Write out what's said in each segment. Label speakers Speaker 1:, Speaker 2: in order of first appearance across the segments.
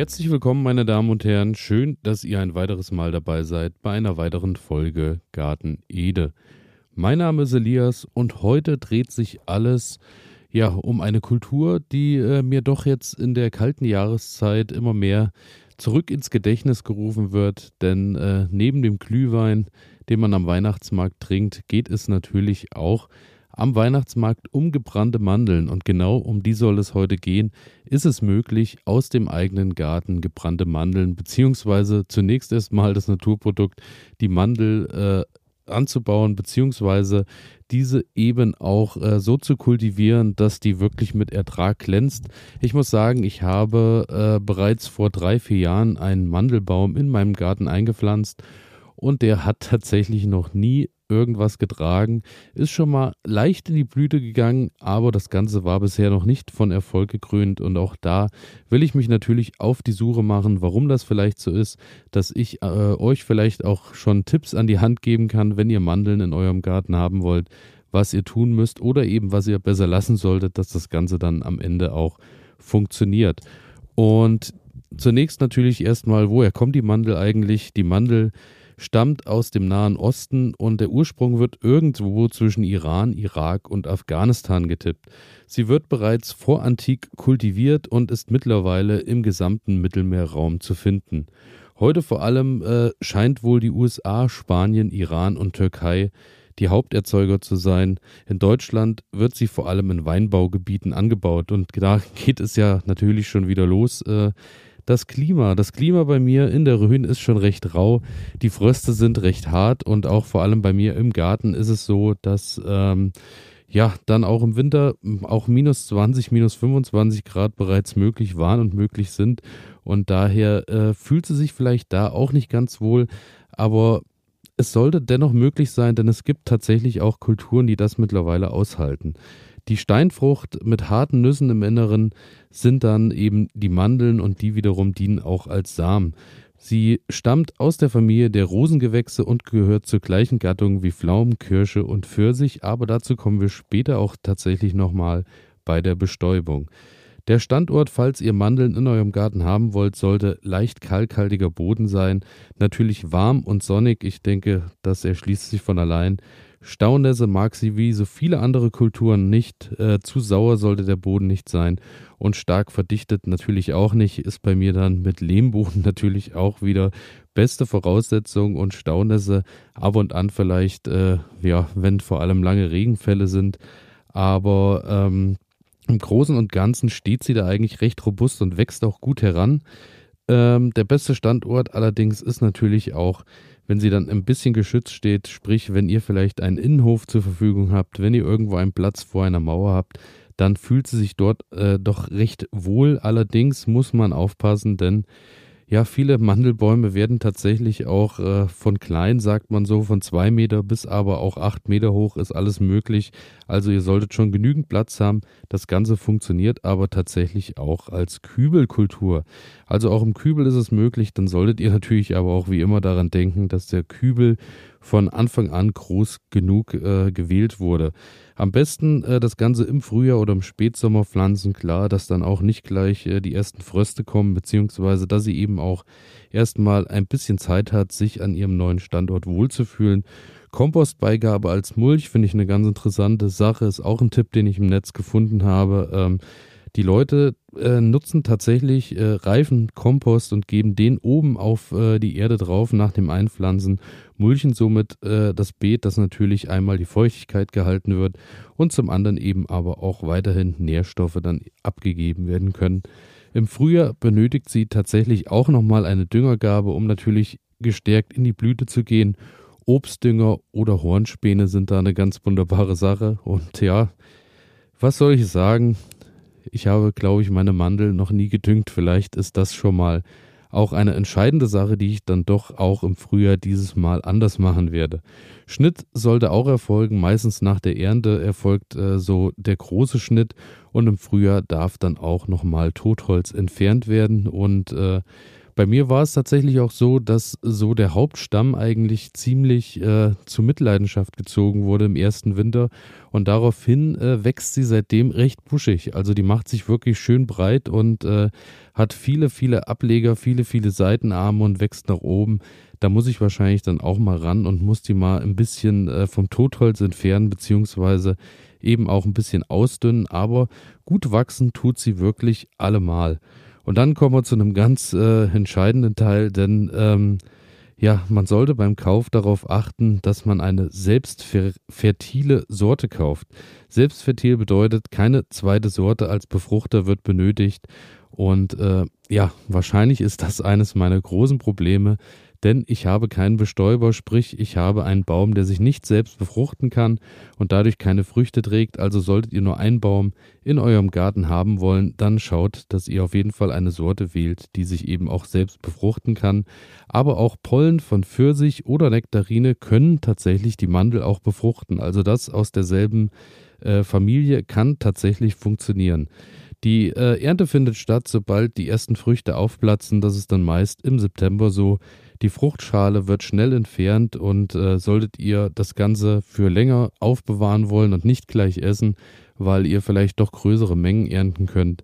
Speaker 1: Herzlich willkommen, meine Damen und Herren. Schön, dass ihr ein weiteres Mal dabei seid bei einer weiteren Folge Garten Ede. Mein Name ist Elias und heute dreht sich alles ja um eine Kultur, die äh, mir doch jetzt in der kalten Jahreszeit immer mehr zurück ins Gedächtnis gerufen wird, denn äh, neben dem Glühwein, den man am Weihnachtsmarkt trinkt, geht es natürlich auch am Weihnachtsmarkt um gebrannte Mandeln und genau um die soll es heute gehen. Ist es möglich, aus dem eigenen Garten gebrannte Mandeln beziehungsweise zunächst erstmal das Naturprodukt, die Mandel äh, anzubauen beziehungsweise diese eben auch äh, so zu kultivieren, dass die wirklich mit Ertrag glänzt. Ich muss sagen, ich habe äh, bereits vor drei, vier Jahren einen Mandelbaum in meinem Garten eingepflanzt und der hat tatsächlich noch nie irgendwas getragen, ist schon mal leicht in die Blüte gegangen, aber das Ganze war bisher noch nicht von Erfolg gekrönt und auch da will ich mich natürlich auf die Suche machen, warum das vielleicht so ist, dass ich äh, euch vielleicht auch schon Tipps an die Hand geben kann, wenn ihr Mandeln in eurem Garten haben wollt, was ihr tun müsst oder eben was ihr besser lassen solltet, dass das Ganze dann am Ende auch funktioniert. Und zunächst natürlich erstmal, woher kommt die Mandel eigentlich? Die Mandel stammt aus dem Nahen Osten und der Ursprung wird irgendwo zwischen Iran, Irak und Afghanistan getippt. Sie wird bereits vorantik kultiviert und ist mittlerweile im gesamten Mittelmeerraum zu finden. Heute vor allem äh, scheint wohl die USA, Spanien, Iran und Türkei die Haupterzeuger zu sein. In Deutschland wird sie vor allem in Weinbaugebieten angebaut und da geht es ja natürlich schon wieder los. Äh, das Klima. Das Klima bei mir in der Rhön ist schon recht rau. Die Fröste sind recht hart und auch vor allem bei mir im Garten ist es so, dass ähm, ja dann auch im Winter auch minus 20, minus 25 Grad bereits möglich waren und möglich sind. Und daher äh, fühlt sie sich vielleicht da auch nicht ganz wohl. Aber es sollte dennoch möglich sein, denn es gibt tatsächlich auch Kulturen, die das mittlerweile aushalten. Die Steinfrucht mit harten Nüssen im Inneren sind dann eben die Mandeln und die wiederum dienen auch als Samen. Sie stammt aus der Familie der Rosengewächse und gehört zur gleichen Gattung wie Pflaumen, Kirsche und Pfirsich, aber dazu kommen wir später auch tatsächlich nochmal bei der Bestäubung. Der Standort, falls ihr Mandeln in eurem Garten haben wollt, sollte leicht kalkhaltiger Boden sein, natürlich warm und sonnig, ich denke, das erschließt sich von allein. Staunässe mag sie wie so viele andere Kulturen nicht. Äh, zu sauer sollte der Boden nicht sein. Und stark verdichtet natürlich auch nicht. Ist bei mir dann mit Lehmboden natürlich auch wieder beste Voraussetzung. Und Staunässe ab und an vielleicht, äh, ja, wenn vor allem lange Regenfälle sind. Aber ähm, im Großen und Ganzen steht sie da eigentlich recht robust und wächst auch gut heran. Ähm, der beste Standort allerdings ist natürlich auch wenn sie dann ein bisschen geschützt steht, sprich, wenn ihr vielleicht einen Innenhof zur Verfügung habt, wenn ihr irgendwo einen Platz vor einer Mauer habt, dann fühlt sie sich dort äh, doch recht wohl. Allerdings muss man aufpassen, denn ja, viele Mandelbäume werden tatsächlich auch äh, von klein, sagt man so, von zwei Meter bis aber auch acht Meter hoch ist alles möglich. Also ihr solltet schon genügend Platz haben. Das Ganze funktioniert aber tatsächlich auch als Kübelkultur. Also auch im Kübel ist es möglich. Dann solltet ihr natürlich aber auch wie immer daran denken, dass der Kübel von Anfang an groß genug äh, gewählt wurde. Am besten äh, das Ganze im Frühjahr oder im Spätsommer pflanzen, klar, dass dann auch nicht gleich äh, die ersten Fröste kommen, beziehungsweise dass sie eben auch erstmal ein bisschen Zeit hat, sich an ihrem neuen Standort wohlzufühlen. Kompostbeigabe als Mulch finde ich eine ganz interessante Sache, ist auch ein Tipp, den ich im Netz gefunden habe. Ähm, die Leute äh, nutzen tatsächlich äh, reifen Kompost und geben den oben auf äh, die Erde drauf nach dem Einpflanzen, mulchen somit äh, das Beet, dass natürlich einmal die Feuchtigkeit gehalten wird und zum anderen eben aber auch weiterhin Nährstoffe dann abgegeben werden können. Im Frühjahr benötigt sie tatsächlich auch nochmal eine Düngergabe, um natürlich gestärkt in die Blüte zu gehen. Obstdünger oder Hornspäne sind da eine ganz wunderbare Sache. Und ja, was soll ich sagen? Ich habe, glaube ich, meine Mandel noch nie gedüngt. Vielleicht ist das schon mal auch eine entscheidende Sache, die ich dann doch auch im Frühjahr dieses Mal anders machen werde. Schnitt sollte auch erfolgen. Meistens nach der Ernte erfolgt äh, so der große Schnitt und im Frühjahr darf dann auch nochmal Totholz entfernt werden und äh, bei mir war es tatsächlich auch so, dass so der Hauptstamm eigentlich ziemlich äh, zu Mitleidenschaft gezogen wurde im ersten Winter und daraufhin äh, wächst sie seitdem recht buschig. Also die macht sich wirklich schön breit und äh, hat viele, viele Ableger, viele, viele Seitenarme und wächst nach oben. Da muss ich wahrscheinlich dann auch mal ran und muss die mal ein bisschen äh, vom Totholz entfernen, beziehungsweise eben auch ein bisschen ausdünnen. Aber gut wachsen tut sie wirklich allemal. Und dann kommen wir zu einem ganz äh, entscheidenden Teil, denn ähm, ja, man sollte beim Kauf darauf achten, dass man eine selbstfertile Sorte kauft. Selbstfertil bedeutet, keine zweite Sorte als Befruchter wird benötigt. Und äh, ja, wahrscheinlich ist das eines meiner großen Probleme, denn ich habe keinen Bestäuber, sprich ich habe einen Baum, der sich nicht selbst befruchten kann und dadurch keine Früchte trägt. Also solltet ihr nur einen Baum in eurem Garten haben wollen, dann schaut, dass ihr auf jeden Fall eine Sorte wählt, die sich eben auch selbst befruchten kann. Aber auch Pollen von Pfirsich oder Nektarine können tatsächlich die Mandel auch befruchten. Also das aus derselben äh, Familie kann tatsächlich funktionieren. Die äh, Ernte findet statt, sobald die ersten Früchte aufplatzen. Das ist dann meist im September so. Die Fruchtschale wird schnell entfernt und äh, solltet ihr das Ganze für länger aufbewahren wollen und nicht gleich essen, weil ihr vielleicht doch größere Mengen ernten könnt,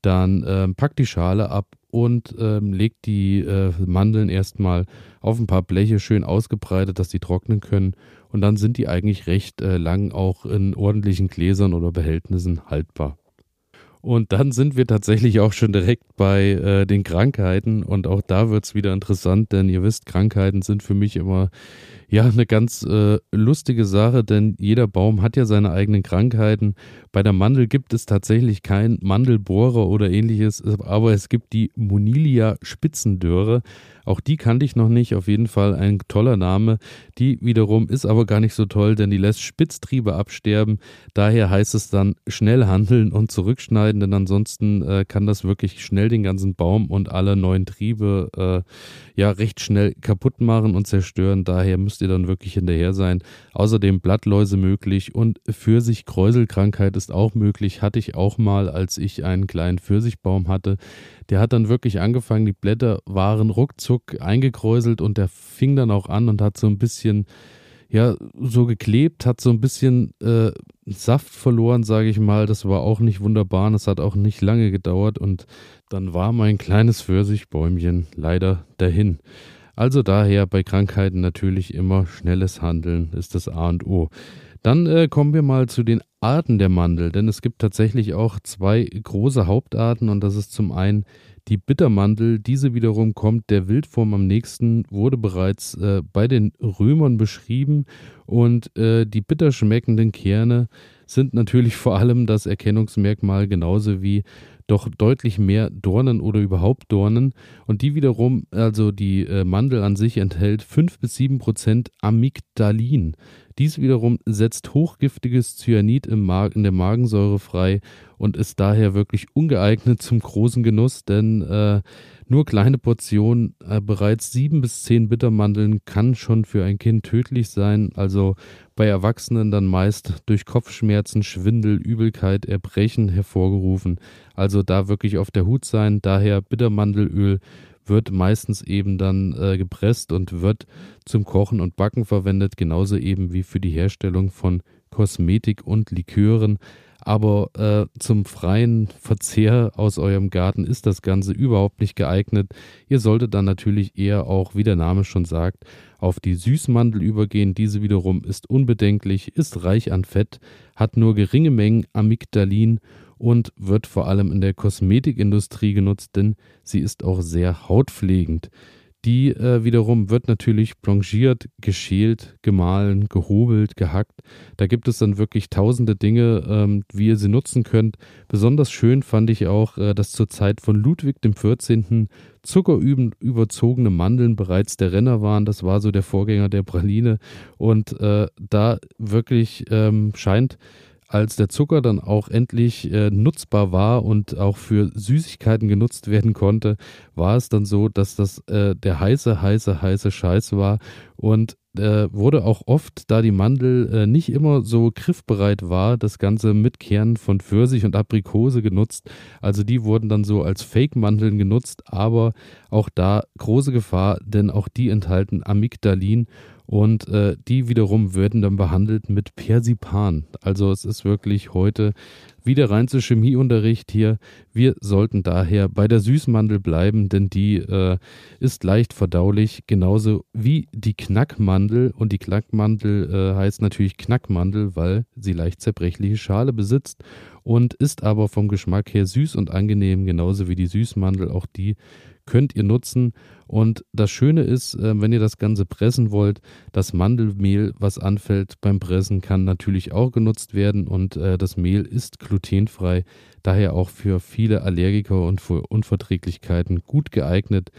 Speaker 1: dann äh, packt die Schale ab und äh, legt die äh, Mandeln erstmal auf ein paar Bleche schön ausgebreitet, dass die trocknen können. Und dann sind die eigentlich recht äh, lang auch in ordentlichen Gläsern oder Behältnissen haltbar. Und dann sind wir tatsächlich auch schon direkt bei äh, den Krankheiten. Und auch da wird es wieder interessant, denn ihr wisst, Krankheiten sind für mich immer ja eine ganz äh, lustige Sache, denn jeder Baum hat ja seine eigenen Krankheiten. Bei der Mandel gibt es tatsächlich keinen Mandelbohrer oder ähnliches, aber es gibt die Monilia Spitzendöre. Auch die kannte ich noch nicht. Auf jeden Fall ein toller Name. Die wiederum ist aber gar nicht so toll, denn die lässt Spitztriebe absterben. Daher heißt es dann schnell handeln und zurückschneiden, denn ansonsten äh, kann das wirklich schnell den ganzen Baum und alle neuen Triebe äh, ja recht schnell kaputt machen und zerstören. Daher müsst ihr dann wirklich hinterher sein. Außerdem Blattläuse möglich und Pfirsich-Kräuselkrankheit ist auch möglich. Hatte ich auch mal, als ich einen kleinen Pfirsichbaum hatte. Der hat dann wirklich angefangen, die Blätter waren ruckzuck eingekräuselt und der fing dann auch an und hat so ein bisschen, ja, so geklebt, hat so ein bisschen äh, Saft verloren, sage ich mal. Das war auch nicht wunderbar und es hat auch nicht lange gedauert und dann war mein kleines Pfirsichbäumchen leider dahin. Also daher bei Krankheiten natürlich immer schnelles Handeln ist das A und O. Dann äh, kommen wir mal zu den Arten der Mandel, denn es gibt tatsächlich auch zwei große Hauptarten und das ist zum einen die Bittermandel. Diese wiederum kommt der Wildform am nächsten, wurde bereits äh, bei den Römern beschrieben und äh, die bitter schmeckenden Kerne sind natürlich vor allem das Erkennungsmerkmal genauso wie doch deutlich mehr Dornen oder überhaupt Dornen. Und die wiederum, also die äh, Mandel an sich enthält 5 bis 7 Prozent Amygdalin. Dies wiederum setzt hochgiftiges Cyanid im Mag in der Magensäure frei und ist daher wirklich ungeeignet zum großen Genuss, denn äh, nur kleine Portionen, äh, bereits sieben bis zehn Bittermandeln kann schon für ein Kind tödlich sein. Also bei Erwachsenen dann meist durch Kopfschmerzen, Schwindel, Übelkeit, Erbrechen hervorgerufen. Also da wirklich auf der Hut sein. Daher Bittermandelöl wird meistens eben dann äh, gepresst und wird zum Kochen und Backen verwendet, genauso eben wie für die Herstellung von Kosmetik und Likören. Aber äh, zum freien Verzehr aus eurem Garten ist das Ganze überhaupt nicht geeignet. Ihr solltet dann natürlich eher auch, wie der Name schon sagt, auf die Süßmandel übergehen. Diese wiederum ist unbedenklich, ist reich an Fett, hat nur geringe Mengen Amygdalin und wird vor allem in der Kosmetikindustrie genutzt, denn sie ist auch sehr hautpflegend. Die äh, wiederum wird natürlich blanchiert, geschält, gemahlen, gehobelt, gehackt. Da gibt es dann wirklich tausende Dinge, ähm, wie ihr sie nutzen könnt. Besonders schön fand ich auch, äh, dass zur Zeit von Ludwig XIV. zuckerüberzogene Mandeln bereits der Renner waren. Das war so der Vorgänger der Praline. Und äh, da wirklich ähm, scheint als der Zucker dann auch endlich äh, nutzbar war und auch für Süßigkeiten genutzt werden konnte, war es dann so, dass das äh, der heiße, heiße, heiße Scheiß war. Und äh, wurde auch oft, da die Mandel äh, nicht immer so griffbereit war, das Ganze mit Kernen von Pfirsich und Aprikose genutzt. Also die wurden dann so als Fake-Mandeln genutzt, aber auch da große Gefahr, denn auch die enthalten Amygdalin und äh, die wiederum werden dann behandelt mit Persipan. Also es ist wirklich heute wieder rein zu Chemieunterricht hier. Wir sollten daher bei der Süßmandel bleiben, denn die äh, ist leicht verdaulich, genauso wie die Knackmandel. Und die Knackmandel äh, heißt natürlich Knackmandel, weil sie leicht zerbrechliche Schale besitzt und ist aber vom Geschmack her süß und angenehm, genauso wie die Süßmandel. Auch die könnt ihr nutzen. Und das Schöne ist, äh, wenn ihr das Ganze pressen wollt, das Mandelmehl, was anfällt beim Pressen, kann natürlich auch genutzt werden und äh, das Mehl ist glutenfrei, daher auch für viele Allergiker und für Unverträglichkeiten gut geeignet.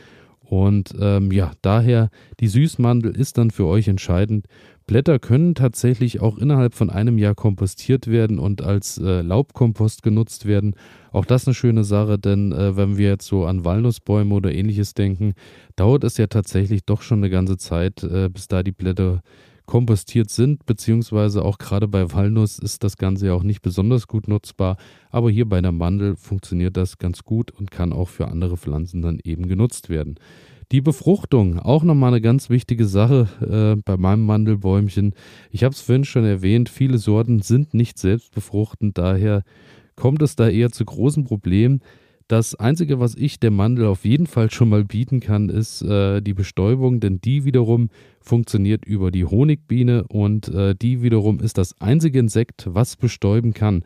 Speaker 1: Und ähm, ja, daher die Süßmandel ist dann für euch entscheidend. Blätter können tatsächlich auch innerhalb von einem Jahr kompostiert werden und als äh, Laubkompost genutzt werden. Auch das eine schöne Sache, denn äh, wenn wir jetzt so an Walnussbäume oder ähnliches denken, dauert es ja tatsächlich doch schon eine ganze Zeit, äh, bis da die Blätter kompostiert sind, beziehungsweise auch gerade bei Walnuss ist das Ganze ja auch nicht besonders gut nutzbar, aber hier bei der Mandel funktioniert das ganz gut und kann auch für andere Pflanzen dann eben genutzt werden. Die Befruchtung, auch nochmal eine ganz wichtige Sache äh, bei meinem Mandelbäumchen. Ich habe es vorhin schon erwähnt, viele Sorten sind nicht selbstbefruchtend, daher kommt es da eher zu großen Problemen. Das Einzige, was ich der Mandel auf jeden Fall schon mal bieten kann, ist äh, die Bestäubung, denn die wiederum funktioniert über die Honigbiene und äh, die wiederum ist das einzige Insekt, was bestäuben kann.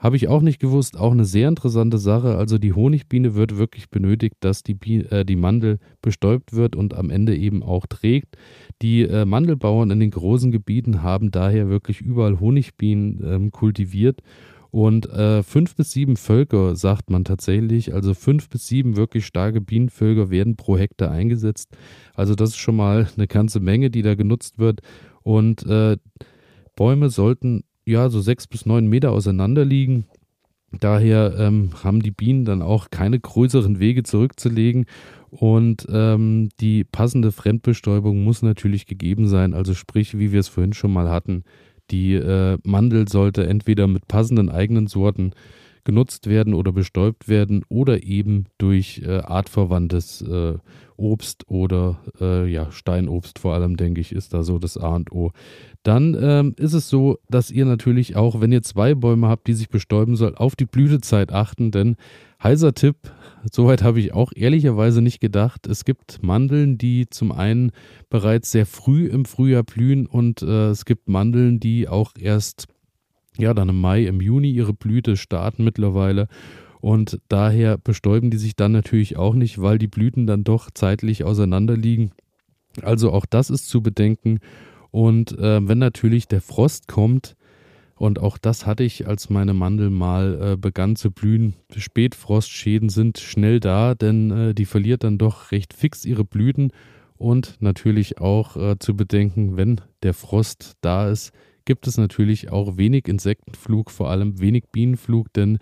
Speaker 1: Habe ich auch nicht gewusst, auch eine sehr interessante Sache. Also die Honigbiene wird wirklich benötigt, dass die, Biene, äh, die Mandel bestäubt wird und am Ende eben auch trägt. Die äh, Mandelbauern in den großen Gebieten haben daher wirklich überall Honigbienen ähm, kultiviert. Und äh, fünf bis sieben Völker, sagt man tatsächlich, also fünf bis sieben wirklich starke Bienenvölker werden pro Hektar eingesetzt. Also das ist schon mal eine ganze Menge, die da genutzt wird. Und äh, Bäume sollten ja, so sechs bis neun Meter auseinander liegen. Daher ähm, haben die Bienen dann auch keine größeren Wege zurückzulegen und ähm, die passende Fremdbestäubung muss natürlich gegeben sein. Also sprich, wie wir es vorhin schon mal hatten, die äh, Mandel sollte entweder mit passenden eigenen Sorten genutzt werden oder bestäubt werden oder eben durch äh, artverwandtes äh, Obst oder äh, ja, Steinobst vor allem, denke ich, ist da so das A und O. Dann ähm, ist es so, dass ihr natürlich auch, wenn ihr zwei Bäume habt, die sich bestäuben sollen, auf die Blütezeit achten, denn heißer Tipp, soweit habe ich auch ehrlicherweise nicht gedacht. Es gibt Mandeln, die zum einen bereits sehr früh im Frühjahr blühen und äh, es gibt Mandeln, die auch erst ja dann im Mai, im Juni ihre Blüte starten mittlerweile. Und daher bestäuben die sich dann natürlich auch nicht, weil die Blüten dann doch zeitlich auseinander liegen. Also auch das ist zu bedenken. Und äh, wenn natürlich der Frost kommt, und auch das hatte ich, als meine Mandel mal äh, begann zu blühen. Spätfrostschäden sind schnell da, denn äh, die verliert dann doch recht fix ihre Blüten. Und natürlich auch äh, zu bedenken, wenn der Frost da ist, gibt es natürlich auch wenig Insektenflug, vor allem wenig Bienenflug, denn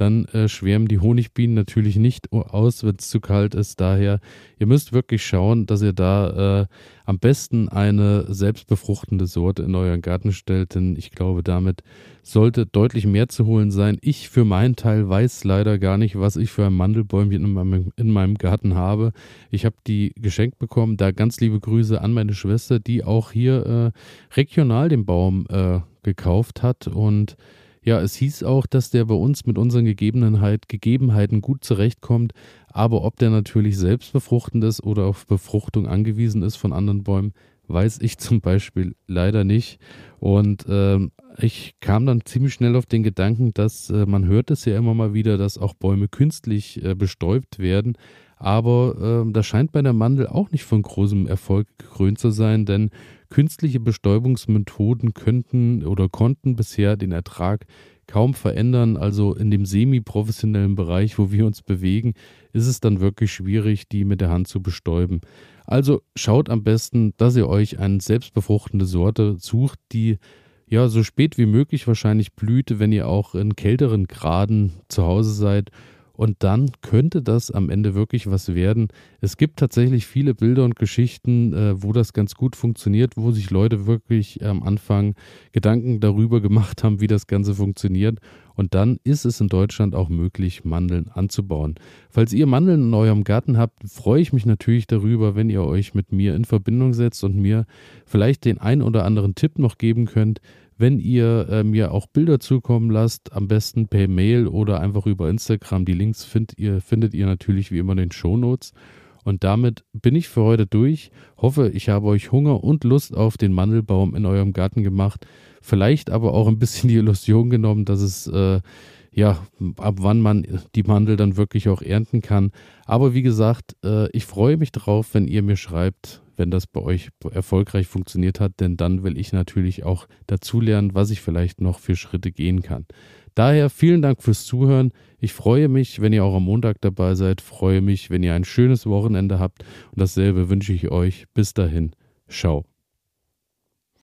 Speaker 1: dann äh, schwärmen die Honigbienen natürlich nicht aus, wenn es zu kalt ist. Daher, ihr müsst wirklich schauen, dass ihr da äh, am besten eine selbstbefruchtende Sorte in euren Garten stellt, denn ich glaube, damit sollte deutlich mehr zu holen sein. Ich für meinen Teil weiß leider gar nicht, was ich für ein Mandelbäumchen in meinem, in meinem Garten habe. Ich habe die geschenkt bekommen. Da ganz liebe Grüße an meine Schwester, die auch hier äh, regional den Baum äh, gekauft hat und ja, es hieß auch, dass der bei uns mit unseren Gegebenheit, Gegebenheiten gut zurechtkommt, aber ob der natürlich selbst befruchtend ist oder auf Befruchtung angewiesen ist von anderen Bäumen, weiß ich zum Beispiel leider nicht. Und ähm, ich kam dann ziemlich schnell auf den Gedanken, dass äh, man hört es ja immer mal wieder, dass auch Bäume künstlich äh, bestäubt werden. Aber äh, das scheint bei der Mandel auch nicht von großem Erfolg gekrönt zu sein, denn Künstliche Bestäubungsmethoden könnten oder konnten bisher den Ertrag kaum verändern. Also in dem semi-professionellen Bereich, wo wir uns bewegen, ist es dann wirklich schwierig, die mit der Hand zu bestäuben. Also schaut am besten, dass ihr euch eine selbstbefruchtende Sorte sucht, die ja so spät wie möglich wahrscheinlich blüht, wenn ihr auch in kälteren Graden zu Hause seid Und dann könnte das am Ende wirklich was werden. Es gibt tatsächlich viele Bilder und Geschichten, äh, wo das ganz gut funktioniert, wo sich Leute wirklich am Anfang Gedanken darüber gemacht haben, wie das Ganze funktioniert. Und dann ist es in Deutschland auch möglich, Mandeln anzubauen. Falls ihr Mandeln in eurem Garten habt, freue ich mich natürlich darüber, wenn ihr euch mit mir in Verbindung setzt und mir vielleicht den ein oder anderen Tipp noch geben könnt, wenn ihr äh, mir auch Bilder zukommen lasst, am besten per Mail oder einfach über Instagram. Die Links find ihr, findet ihr natürlich wie immer in den Shownotes. Und damit bin ich für heute durch. Hoffe, ich habe euch Hunger und Lust auf den Mandelbaum in eurem Garten gemacht. Vielleicht aber auch ein bisschen die Illusion genommen, dass es äh, ja, ab wann man die Mandel dann wirklich auch ernten kann. Aber wie gesagt, äh, ich freue mich darauf, wenn ihr mir schreibt, wenn das bei euch erfolgreich funktioniert hat, denn dann will ich natürlich auch dazulernen, was ich vielleicht noch für Schritte gehen kann. Daher vielen Dank fürs Zuhören. Ich freue mich, wenn ihr auch am Montag dabei seid. Freue mich, wenn ihr ein schönes Wochenende habt. Und dasselbe wünsche ich euch. Bis dahin. Ciao.